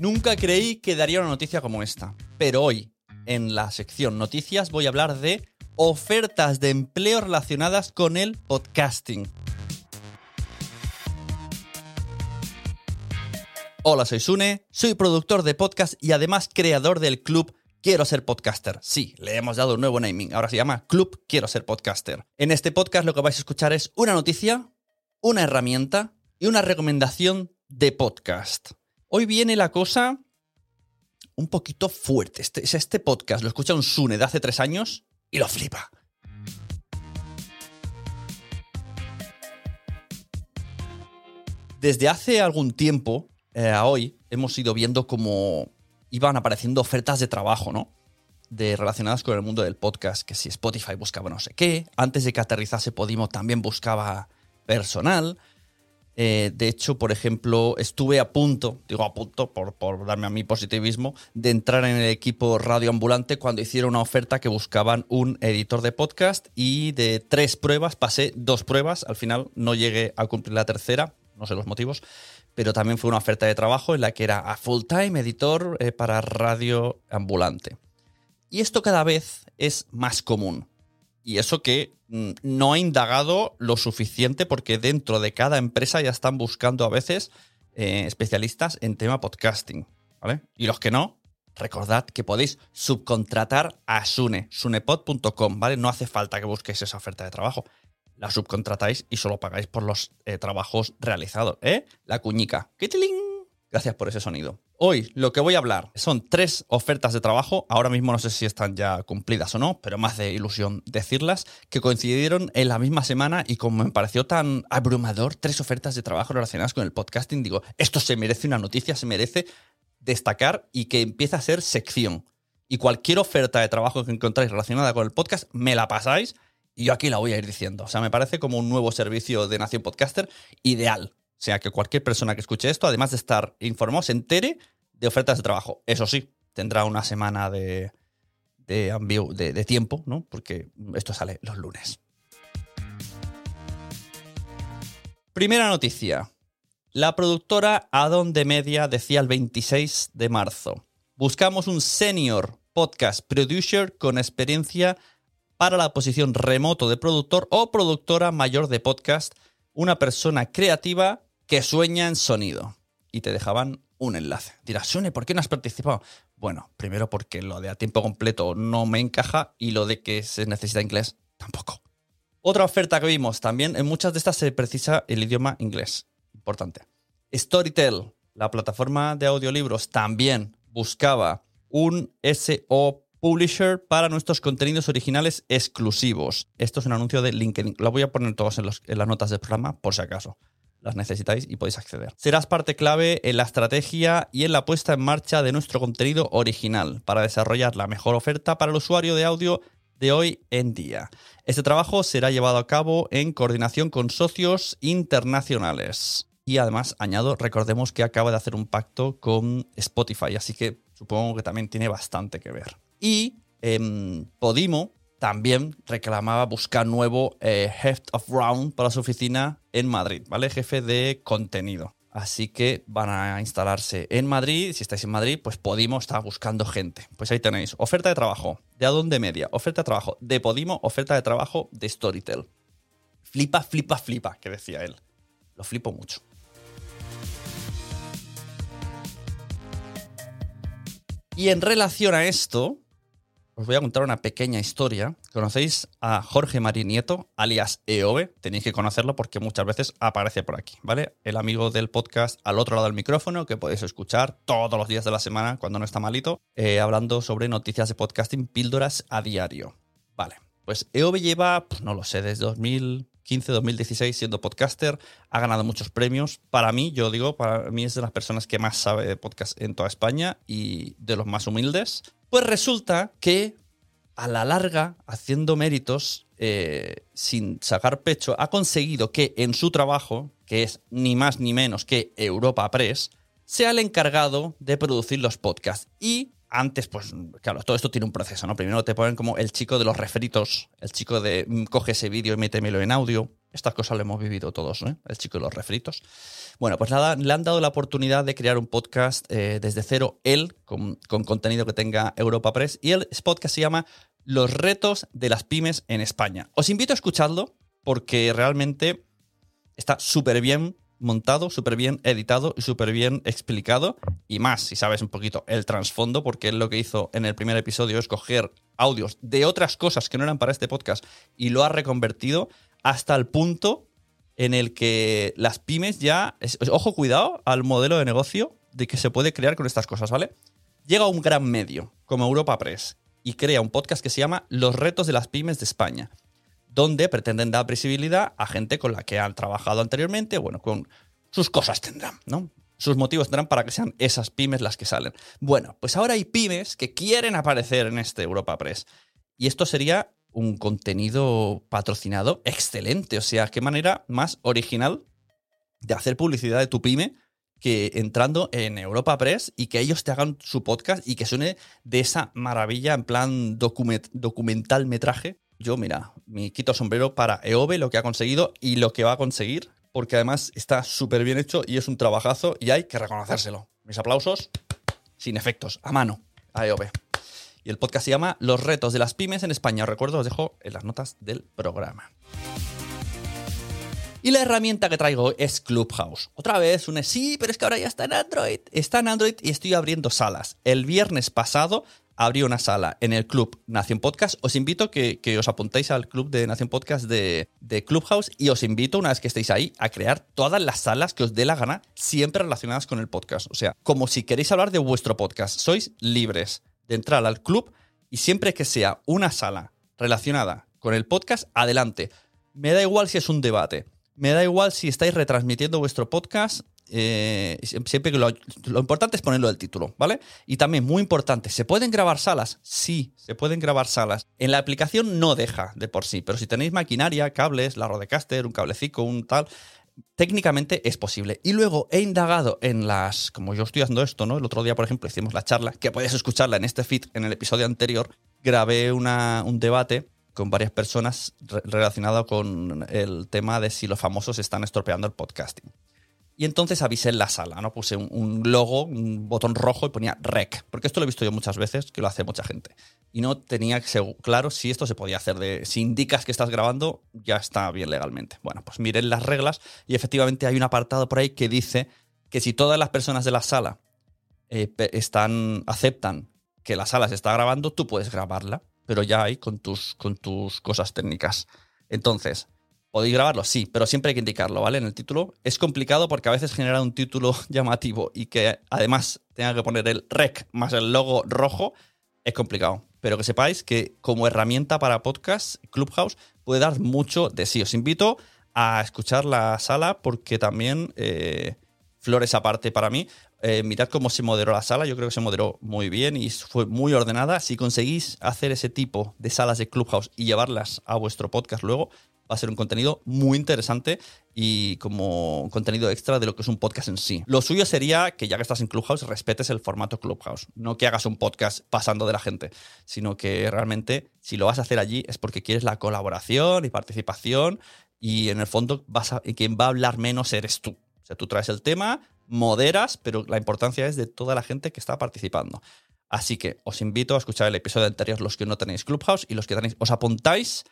Nunca creí que daría una noticia como esta, pero hoy, en la sección noticias, voy a hablar de ofertas de empleo relacionadas con el podcasting. Hola, soy Sune, soy productor de podcast y además creador del club Quiero ser podcaster. Sí, le hemos dado un nuevo naming, ahora se llama Club Quiero ser podcaster. En este podcast lo que vais a escuchar es una noticia, una herramienta y una recomendación de podcast. Hoy viene la cosa un poquito fuerte. Este, este podcast lo escucha un Sune de hace tres años y lo flipa. Desde hace algún tiempo eh, a hoy hemos ido viendo cómo iban apareciendo ofertas de trabajo, ¿no? De relacionadas con el mundo del podcast, que si Spotify buscaba no sé qué, antes de que aterrizase Podimo también buscaba personal. Eh, de hecho, por ejemplo, estuve a punto, digo a punto por, darme a mi positivismo, de entrar en el equipo radioambulante cuando hicieron una oferta que buscaban un editor de podcast y de tres pruebas pasé dos pruebas, al final no llegué a cumplir la tercera, no sé los motivos, pero también fue una oferta de trabajo en la que era a full time editor eh, para radio ambulante. Y esto cada vez es más común. Y eso que mm, no he indagado lo suficiente porque dentro de cada empresa ya están buscando a veces eh, especialistas en tema podcasting. ¿vale? Y los que no, recordad que podéis subcontratar a Sune, sunepod.com, ¿vale? No hace falta que busquéis esa oferta de trabajo la subcontratáis y solo pagáis por los eh, trabajos realizados, ¿eh? La cuñica. ¡Quitiling! Gracias por ese sonido. Hoy lo que voy a hablar son tres ofertas de trabajo, ahora mismo no sé si están ya cumplidas o no, pero más de ilusión decirlas, que coincidieron en la misma semana y como me pareció tan abrumador, tres ofertas de trabajo relacionadas con el podcasting, digo, esto se merece una noticia, se merece destacar y que empiece a ser sección. Y cualquier oferta de trabajo que encontráis relacionada con el podcast, me la pasáis y yo aquí la voy a ir diciendo. O sea, me parece como un nuevo servicio de Nación Podcaster ideal. O sea, que cualquier persona que escuche esto, además de estar informado, se entere de ofertas de trabajo. Eso sí, tendrá una semana de, de, tiempo, ¿no? Porque esto sale los lunes. Primera noticia. La productora Adonde Media decía el 26 de marzo. Buscamos un senior podcast producer con experiencia para la posición remoto de productor o productora mayor de podcast, una persona creativa que sueña en sonido. Y te dejaban un enlace. Dirás, Sune, ¿por qué no has participado? Bueno, primero porque lo de a tiempo completo no me encaja y lo de que se necesita inglés tampoco. Otra oferta que vimos también, en muchas de estas se precisa el idioma inglés. Importante. Storytel, la plataforma de audiolibros, también buscaba un SO Publisher para nuestros contenidos originales exclusivos. Esto es un anuncio de LinkedIn. Lo voy a poner todos en, en, las notas del programa por si acaso. Las necesitáis y podéis acceder. Serás parte clave en la estrategia y en la puesta en marcha de nuestro contenido original para desarrollar la mejor oferta para el usuario de audio de hoy en día. Este trabajo será llevado a cabo en coordinación con socios internacionales. Y además, añado, recordemos que acaba de hacer un pacto con Spotify, así que supongo que también tiene bastante que ver. Y eh, Podimo también reclamaba buscar nuevo eh, Head of Round para su oficina en Madrid, ¿vale? Jefe de contenido. Así que van a instalarse en Madrid. Si estáis en Madrid, pues Podimo está buscando gente. Pues ahí tenéis. Oferta de trabajo de Adonde Media. Oferta de trabajo de Podimo. Oferta de trabajo de Storytel. Flipa, flipa, flipa, que decía él. Lo flipo mucho. Y en relación a esto, os voy a contar una pequeña historia. ¿Conocéis a Jorge Marinieto, alias EOB? Tenéis que conocerlo porque muchas veces aparece por aquí, ¿vale? El amigo del podcast al otro lado del micrófono que podéis escuchar todos los días de la semana cuando no está malito, eh, hablando sobre noticias de podcasting, píldoras a diario. Vale, pues EOB lleva, no lo sé, desde 2000, 2015-2016 siendo podcaster, ha ganado muchos premios. Para mí, yo digo, para mí es de las personas que más sabe de podcast en toda España y de los más humildes. Pues resulta que a la larga, haciendo méritos, eh, sin sacar pecho, ha conseguido que en su trabajo, que es ni más ni menos que Europa Press, sea el encargado de producir los podcasts. Y antes, pues, claro, todo esto tiene un proceso, ¿no? Primero te ponen como el chico de los refritos, el chico de mm, coge ese vídeo y métemelo en audio. Estas cosas lo hemos vivido todos, ¿no? El chico de los refritos. Bueno, pues nada, le han dado la oportunidad de crear un podcast eh, desde cero, él, con, con, contenido que tenga Europa Press. Y el podcast se llama Los retos de las pymes en España. Os invito a escucharlo porque realmente está súper bien montado, súper bien editado y súper bien explicado. Y más, si sabes un poquito el trasfondo, porque él lo que hizo en el primer episodio es coger audios de otras cosas que no eran para este podcast y lo ha reconvertido hasta el punto en el que las pymes ya. ojo, cuidado al modelo de negocio de que se puede crear con estas cosas, ¿vale? Llega un gran medio como Europa Press y crea un podcast que se llama Los retos de las pymes de España donde pretenden dar visibilidad a gente con la que han trabajado anteriormente, bueno, con sus cosas tendrán, ¿no? Sus motivos tendrán para que sean esas pymes las que salen. Bueno, pues ahora hay pymes que quieren aparecer en este Europa Press. Y esto sería un contenido patrocinado excelente. O sea, qué manera más original de hacer publicidad de tu pyme que entrando en Europa Press y que ellos te hagan su podcast y que suene de esa maravilla en plan documental metraje yo, mira, me quito sombrero para EOBE, lo que ha conseguido y lo que va a conseguir, porque además está súper bien hecho y es un trabajazo y hay que reconocérselo. Mis aplausos, sin efectos, a mano, a EOBE. Y el podcast se llama Los retos de las pymes en España. Os recuerdo, os dejo en las notas del programa. Y la herramienta que traigo es Clubhouse. Otra vez, un sí, pero es que ahora ya está en Android. Está en Android y estoy abriendo salas. El viernes pasado abrí una sala en el club Nación Podcast. Os invito a que, os apuntéis al club de Nación Podcast de, de, Clubhouse y os invito, una vez que estéis ahí, a crear todas las salas que os dé la gana, siempre relacionadas con el podcast. O sea, como si queréis hablar de vuestro podcast, sois libres de entrar al club y siempre que sea una sala relacionada con el podcast, adelante. Me da igual si es un debate. Me da igual si estáis retransmitiendo vuestro podcast eh, siempre que lo, importante es ponerlo del título, ¿vale? Y también, muy importante, ¿se pueden grabar salas? Sí, se pueden grabar salas. En la aplicación no deja de por sí, pero si tenéis maquinaria, cables, la Rodecaster, un cablecito, un tal, técnicamente es posible. Y luego he indagado en las, como yo estoy haciendo esto, ¿no? El otro día, por ejemplo, hicimos la charla, que puedes escucharla en este feed, en el episodio anterior, grabé una, un debate con varias personas relacionado con el tema de si los famosos están estropeando el podcasting. Y entonces avisé en la sala, ¿no? Puse un, logo, un botón rojo y ponía rec, porque esto lo he visto yo muchas veces, que lo hace mucha gente. Y no tenía claro si esto se podía hacer de, si indicas que estás grabando, ya está bien legalmente. Bueno, pues miren las reglas y efectivamente hay un apartado por ahí que dice que si todas las personas de la sala eh, están, aceptan que la sala se está grabando, tú puedes grabarla, pero ya hay con tus, con tus cosas técnicas. Entonces, ¿Podéis grabarlo? Sí, pero siempre hay que indicarlo, ¿vale? En el título. Es complicado porque a veces genera un título llamativo y que además tenga que poner el rec más el logo rojo es complicado. Pero que sepáis que como herramienta para podcast, Clubhouse puede dar mucho de sí. Os invito a escuchar la sala porque también, eh, flores aparte para mí, eh, mirad cómo se moderó la sala. Yo creo que se moderó muy bien y fue muy ordenada. Si conseguís hacer ese tipo de salas de Clubhouse y llevarlas a vuestro podcast luego, va a ser un contenido muy interesante y como contenido extra de lo que es un podcast en sí. Lo suyo sería que ya que estás en Clubhouse respetes el formato Clubhouse, no que hagas un podcast pasando de la gente, sino que realmente si lo vas a hacer allí es porque quieres la colaboración y participación y en el fondo vas a, quien va a hablar menos eres tú. O sea, tú traes el tema, moderas, pero la importancia es de toda la gente que está participando. Así que os invito a escuchar el episodio anterior los que no tenéis Clubhouse y los que tenéis, os apuntáis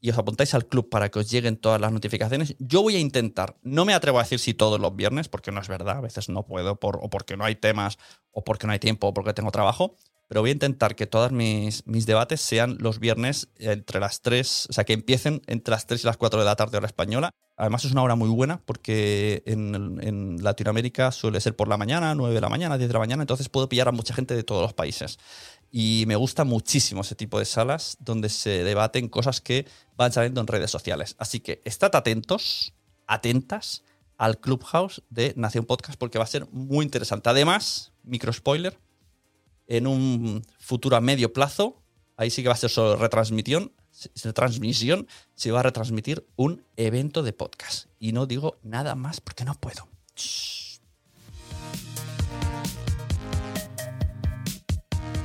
y os apuntáis al club para que os lleguen todas las notificaciones. Yo voy a intentar, no me atrevo a decir si todos los viernes, porque no es verdad, a veces no puedo, por, o porque no hay temas, o porque no hay tiempo, o porque tengo trabajo, pero voy a intentar que todos mis, mis debates sean los viernes entre las 3, o sea, que empiecen entre las 3 y las 4 de la tarde hora española. Además es una hora muy buena porque en, en, Latinoamérica suele ser por la mañana, 9 de la mañana, 10 de la mañana, entonces puedo pillar a mucha gente de todos los países. Y me gusta muchísimo ese tipo de salas donde se debaten cosas que van saliendo en redes sociales. Así que estad atentos, atentas al Clubhouse de Nación Podcast porque va a ser muy interesante. Además, micro spoiler, en un futuro a medio plazo, ahí sí que va a ser solo retransmisión, se va a retransmitir un evento de podcast. Y no digo nada más porque no puedo.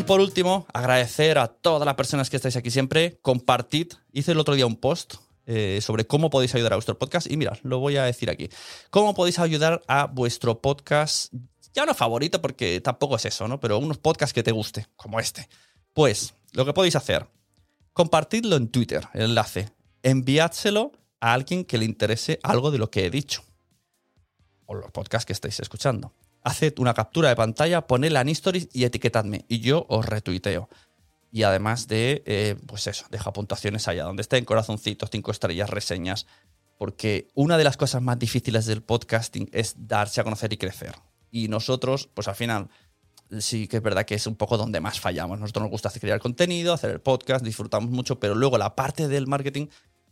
Y por último, agradecer a todas las personas que estáis aquí siempre. Compartid. Hice el otro día un post eh, sobre cómo podéis ayudar a vuestro podcast. Y mirad, lo voy a decir aquí. ¿Cómo podéis ayudar a vuestro podcast ya no favorito porque tampoco es eso, ¿no? Pero unos podcasts que te guste, como este. Pues lo que podéis hacer, compartidlo en Twitter, el enlace, enviádselo a alguien que le interese algo de lo que he dicho. O los podcasts que estáis escuchando. Haced una captura de pantalla, ponedla en stories y etiquetadme. Y yo os retuiteo. Y además de, eh, pues eso, deja puntuaciones allá donde estén, corazoncitos, cinco estrellas, reseñas. Porque una de las cosas más difíciles del podcasting es darse a conocer y crecer. Y nosotros, pues al final, sí que es verdad que es un poco donde más fallamos. Nosotros nos gusta crear contenido, hacer el podcast, disfrutamos mucho, pero luego la parte del marketing,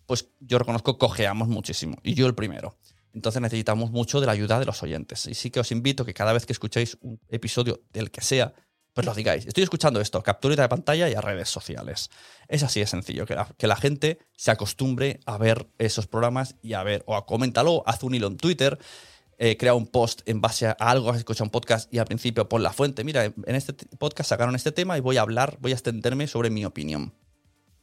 pues yo reconozco, cojeamos muchísimo. Y yo el primero. Entonces necesitamos mucho de la ayuda de los oyentes. Y sí que os invito que cada vez que escuchéis un episodio del que sea, pues lo digáis. Estoy escuchando esto, captura de pantalla y a redes sociales. Es así de sencillo, que la, que la gente se acostumbre a ver esos programas y a ver, o a coméntalo, haz un hilo en Twitter eh, crea un post en base a algo, has escuchado un podcast y al principio pon la fuente. Mira, en este podcast sacaron este tema y voy a hablar, voy a extenderme sobre mi opinión.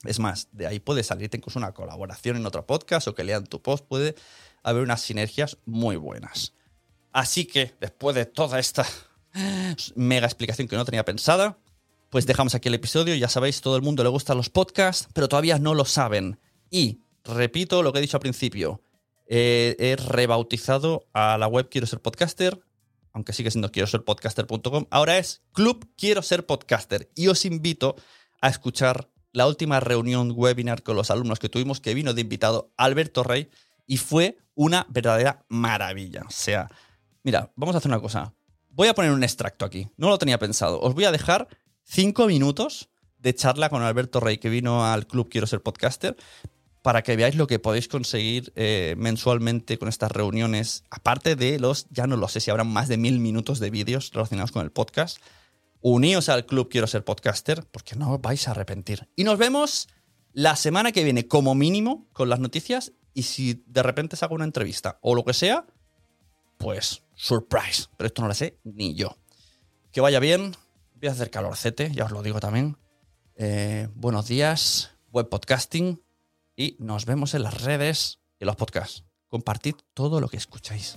Es más, de ahí puede salirte incluso una colaboración en otro podcast o que lean tu post, puede haber unas sinergias muy buenas. Así que, después de toda esta mega explicación que no tenía pensada, pues dejamos aquí el episodio. Ya sabéis, todo el mundo le gustan los podcasts, pero todavía no lo saben. Y repito lo que he dicho al principio, eh, he rebautizado a la web Quiero ser podcaster, aunque sigue siendo quiero ser podcaster.com. Ahora es Club Quiero ser podcaster. Y os invito a escuchar la última reunión webinar con los alumnos que tuvimos, que vino de invitado Alberto Rey, y fue una verdadera maravilla. O sea, mira, vamos a hacer una cosa. Voy a poner un extracto aquí. No lo tenía pensado. Os voy a dejar cinco minutos de charla con Alberto Rey, que vino al club Quiero ser podcaster, para que veáis lo que podéis conseguir eh, mensualmente con estas reuniones, aparte de los, ya no lo sé si habrán más de mil minutos de vídeos relacionados con el podcast. Uníos al club Quiero ser podcaster, porque no os vais a arrepentir. Y nos vemos la semana que viene, como mínimo, con las noticias. Y si de repente saco una entrevista o lo que sea, pues surprise. Pero esto no lo sé ni yo. Que vaya bien. Voy a hacer calorcete, ya os lo digo también. Eh, buenos días, buen podcasting y nos vemos en las redes y los podcasts. Compartid todo lo que escucháis.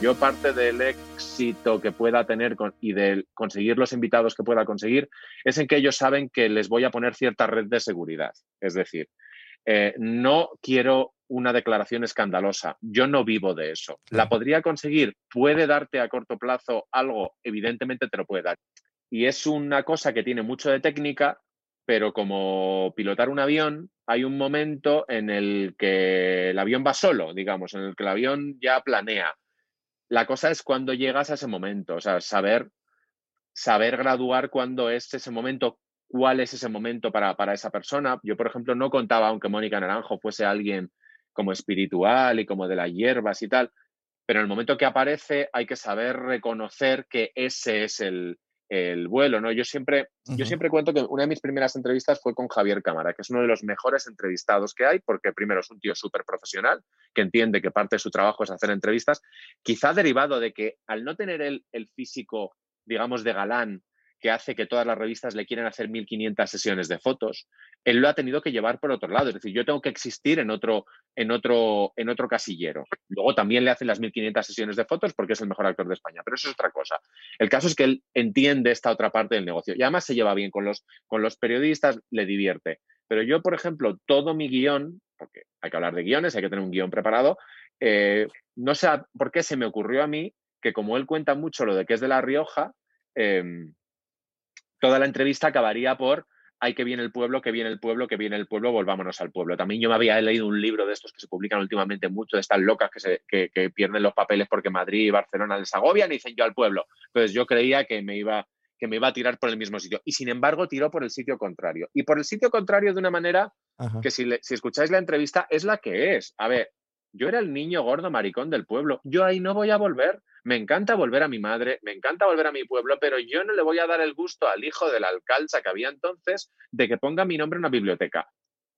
Yo parte del éxito que pueda tener y de conseguir los invitados que pueda conseguir es en que ellos saben que les voy a poner cierta red de seguridad. Es decir, eh, no quiero una declaración escandalosa. Yo no vivo de eso. ¿La podría conseguir? ¿Puede darte a corto plazo algo? Evidentemente te lo puede dar. Y es una cosa que tiene mucho de técnica, pero como pilotar un avión, hay un momento en el que el avión va solo, digamos, en el que el avión ya planea. La cosa es cuando llegas a ese momento, o sea, saber, saber graduar cuándo es ese momento, cuál es ese momento para, para esa persona. Yo, por ejemplo, no contaba, aunque Mónica Naranjo fuese alguien como espiritual y como de las hierbas y tal, pero en el momento que aparece hay que saber reconocer que ese es el, vuelo, ¿no? Yo siempre, yo siempre cuento que una de mis primeras entrevistas fue con Javier Cámara, que es uno de los mejores entrevistados que hay, porque primero es un tío súper profesional, que entiende que parte de su trabajo es hacer entrevistas, quizá derivado de que al no tener el, el físico, digamos, de galán que hace que todas las revistas le quieran hacer 1500 sesiones de fotos, él lo ha tenido que llevar por otro lado. Es decir, yo tengo que existir en otro, en otro, en otro casillero. Luego también le hacen las 1500 sesiones de fotos porque es el mejor actor de España, pero eso es otra cosa. El caso es que él entiende esta otra parte del negocio y además se lleva bien con los, con los periodistas, le divierte. Pero yo, por ejemplo, todo mi guion, porque hay que hablar de guiones, hay que tener un guion preparado, eh, no sé por qué se me ocurrió a mí que como él cuenta mucho lo de que es de La Rioja, em, toda la entrevista acabaría por hay que viene el pueblo, que viene el pueblo, que viene el pueblo, volvámonos al pueblo. También yo me había leído un libro de estos que se publican últimamente mucho, de estas locas que, se, que, pierden los papeles porque Madrid y Barcelona les agobian y dicen yo al pueblo. Entonces yo creía que me iba que me iba a tirar por el mismo sitio. Y sin embargo, tiró por el sitio contrario. Y por el sitio contrario de una manera que si, si escucháis la entrevista es la que es. A ver, yo era el niño gordo maricón del pueblo. Yo ahí no voy a volver. Me encanta volver a mi madre, me encanta volver a mi pueblo, pero yo no le voy a dar el gusto al hijo de la alcalza que había entonces de que ponga mi nombre en una biblioteca.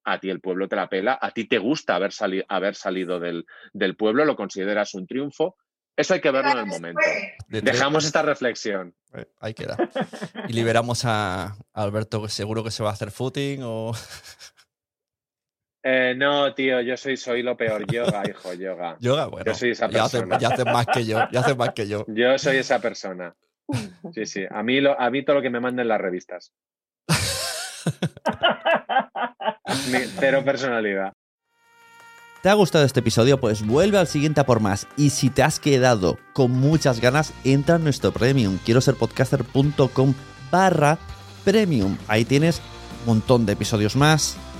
A ti el pueblo te la pela, a ti te gusta haber, haber salido del, del pueblo, lo consideras un triunfo. Eso hay que verlo en el momento. Dejamos esta reflexión. Eh, ahí queda. Y liberamos a Alberto, seguro que se va a hacer footing o. Eh, no, tío, yo soy, soy lo peor. Yoga, hijo, yoga. Yoga, bueno. Yo soy esa persona. Ya haces más que yo. Ya haces más que yo. Yo soy esa persona. Sí, sí. A mí, lo, a mí todo lo que me manden las revistas. cero personalidad. ¿Te ha gustado este episodio? Pues vuelve al siguiente a por más. Y si te has quedado con muchas ganas, entra en nuestro premium. Quiero ser podcaster.com barra premium. Ahí tienes un montón de episodios más,